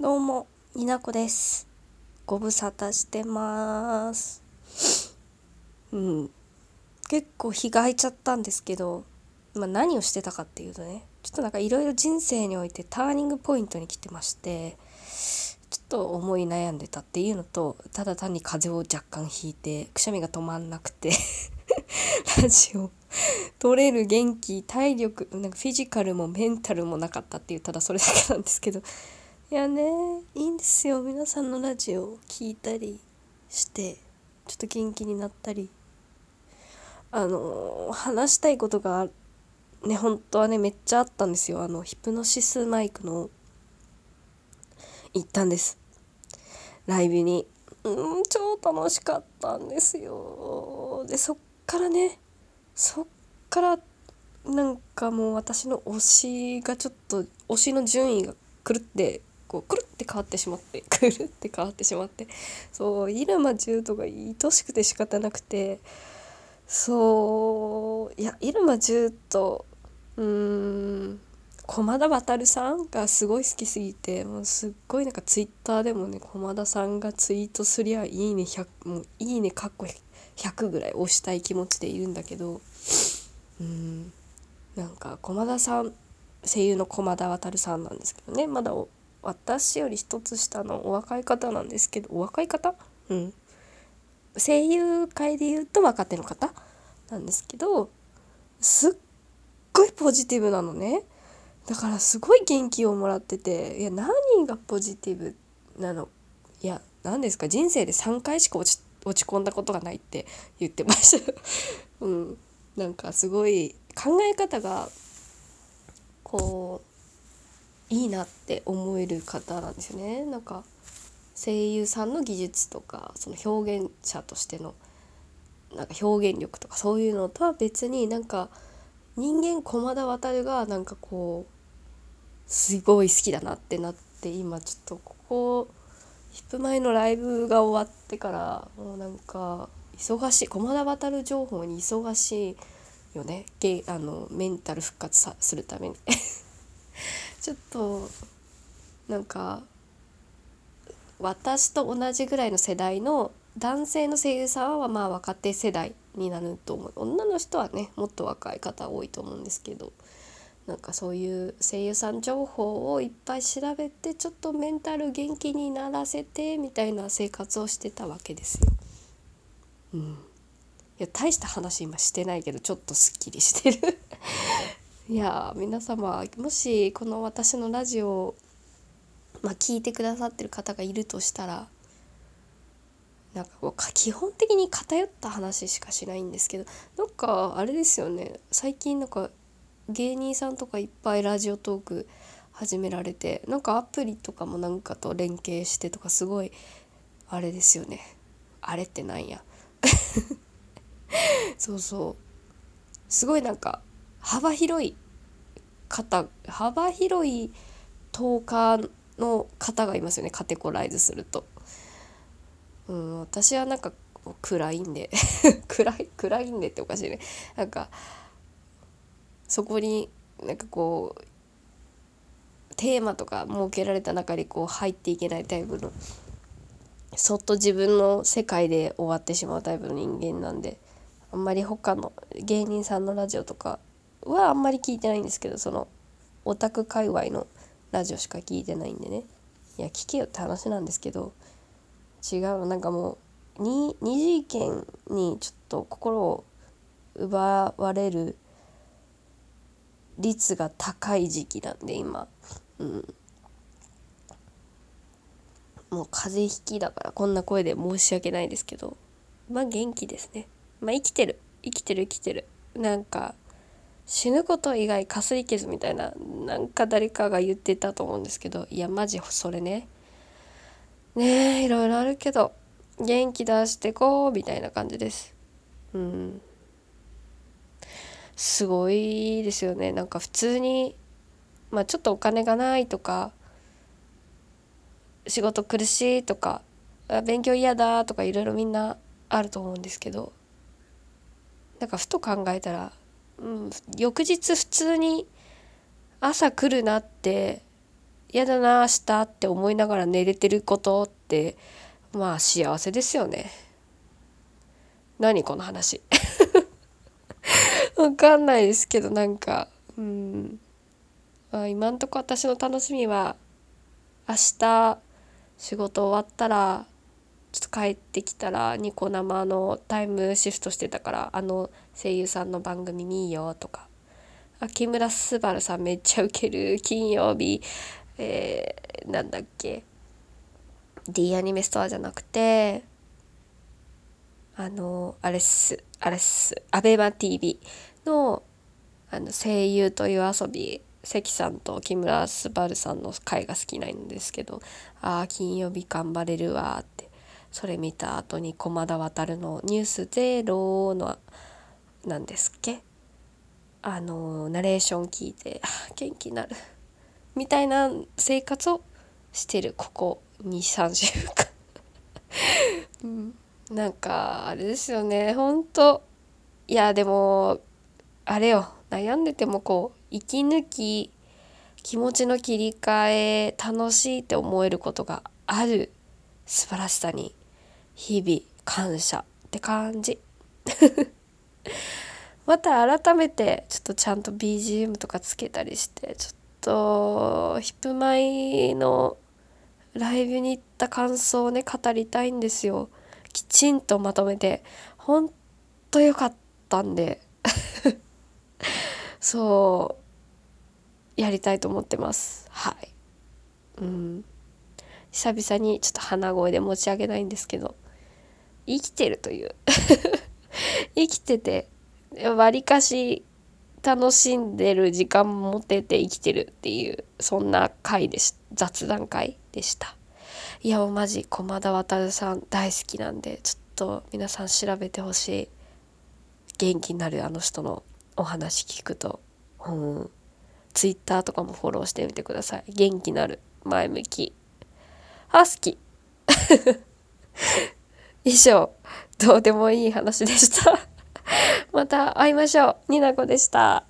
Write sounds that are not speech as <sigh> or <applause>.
どうも、になこです。ご無沙汰してます。うん。結構日が空いちゃったんですけど、まあ、何をしてたかっていうとね、ちょっとなんかいろいろ人生においてターニングポイントに来てまして、ちょっと思い悩んでたっていうのと、ただ単に風邪を若干ひいて、くしゃみが止まんなくて、ラジオ取れる元気体力なんかフィジカルもメンタルもなかったっていうただそれだけなんですけどいやねいいんですよ。皆さんのラジオを聞いたりしてちょっと元気になったり。あの話したいことがね本当はねめっちゃあったんですよ。あのヒプノシスマイクの行ったんです。ライブに。うん超楽しかったんですよ。でそっからねそっからなんかもう私の推しがちょっと推しの順位が狂ってこうくるって変わってしまってくるって変わってしまって。そう入間柔斗が愛しくて仕方なくて。そういや入間柔斗うん駒田渉さんがすごい好きすぎてもうすっごいなんかツイッターでもね駒田さんがツイートすりゃいいね100もういいねかっこ100ぐらい押したい気持ちでいるんだけどうんなんか駒田さん声優の駒田渉さんなんですけどねまだ私より一つ下のお若い方なんですけどお若い方？うん。声優界で言うと若手の方なんですけどすっごいポジティブなのね。だからすごい元気をもらってていや何がポジティブなの？いや何ですか？人生で3回しか落ち落ち込んだことがないって言ってました。<laughs> うん。なんかすごい考え方がこういいなって思える方なんですよね。なんか声優さんの技術とかその表現者としてのなんか表現力とかそういうのとは別になんか人間駒田渉がなんかこうすごい好きだなってなって今ちょっとここヒップマイのライブが終わってからもうなんか忙しい駒田渉情報に忙しいよね。あのメンタル復活さするために。ちょっとなんか私と同じぐらいの世代の男性の声優さんはまあ若手世代になると思う。女の人はねもっと若い方多いと思うんですけどなんかそういう声優さん情報をいっぱい調べてちょっとメンタル元気にならせてみたいな生活をしてたわけですよ。うん、いや大した話今してないけどちょっとすっきりしてる。いや皆様もしこの私のラジオを、まあ、聞いてくださってる方がいるとしたらなんかこう基本的に偏った話しかしないんですけどなんかあれですよね最近なんか芸人さんとかいっぱいラジオトーク始められてなんかアプリとかもなんかと連携してとかすごいあれですよね。あれってなんや。<laughs> そうそう。すごいなんか幅広い方幅広いトーカーの方がいますよねカテゴライズすると。うん、私はなんか暗いんで <laughs> 暗い暗いんでっておかしいねなんかそこになんかこうテーマとか設けられた中にこう入っていけないタイプのそっと自分の世界で終わってしまうタイプの人間なんであんまり他の芸人さんのラジオとかはあんまり聞いてないんですけどそのオタク界隈のラジオしか聞いてないんでね。いや聞けよって話なんですけど違うなんかもう二次元にちょっと心を奪われる率が高い時期なんで今、うん、もう風邪ひきだからこんな声で申し訳ないですけど。まあ元気ですね。まあ生きてる。生きてる生きてる。なんか死ぬこと以外かすり傷みたいななんか誰かが言ってたと思うんですけどいやマジそれね。ねえいろいろあるけど元気出してこうみたいな感じです。うん。すごいですよね。なんか普通にまあちょっとお金がないとか仕事苦しいとか勉強嫌だとかいろいろみんなあると思うんですけどなんかふと考えたら、うん、翌日普通に朝来るなって嫌だな明日って思いながら寝れてることってまあ幸せですよね。何この話。<laughs> わかんないですけどなんかうん。まあ今んとこ私の楽しみは明日仕事終わったらちょっと帰ってきたらニコ生のタイムシフトしてたからあの声優さんの番組見いいよとか。あ木村昴さんめっちゃウケる金曜日。えー、なんだっけ。D アニメストアじゃなくてあのあれっす。あれっす。アベマ t v のあの声優という遊び関さんと木村昴さんの回が好きなんですけどああ金曜日頑張れるわって。それ見た後に駒田渡の「ニュースゼロの何ですっけ？あのナレーション聞いて元気になる。みたいな生活をしてる。ここ23週間。うん、なんかあれですよね。ほんといやでもあれよ。悩んでてもこう息抜き気持ちの切り替え楽しいって思えることがある。素晴らしさに日々感謝って感じ。<laughs> また改めてちょっとちゃんと BGM とかつけたりしてちょっとヒップマイのライブに行った感想をね語りたいんですよ。きちんとまとめて。ほんと良かったんで。<laughs> そうやりたいと思ってます。はい。うん。久々にちょっと鼻声で持ち上げないんですけど。生きてるという。<laughs> 生きててわりかし楽しんでる時間持てて生きてるっていうそんな回でし雑談会でした。いやマジ駒田渉さん大好きなんでちょっと皆さん調べてほしい。元気になるあの人のお話聞くと。うん。ツイッターとかもフォローしてみてください。元気なる前向き。あ好き。<laughs> 以上どうでもいい話でした <laughs> また会いましょう。になこでした。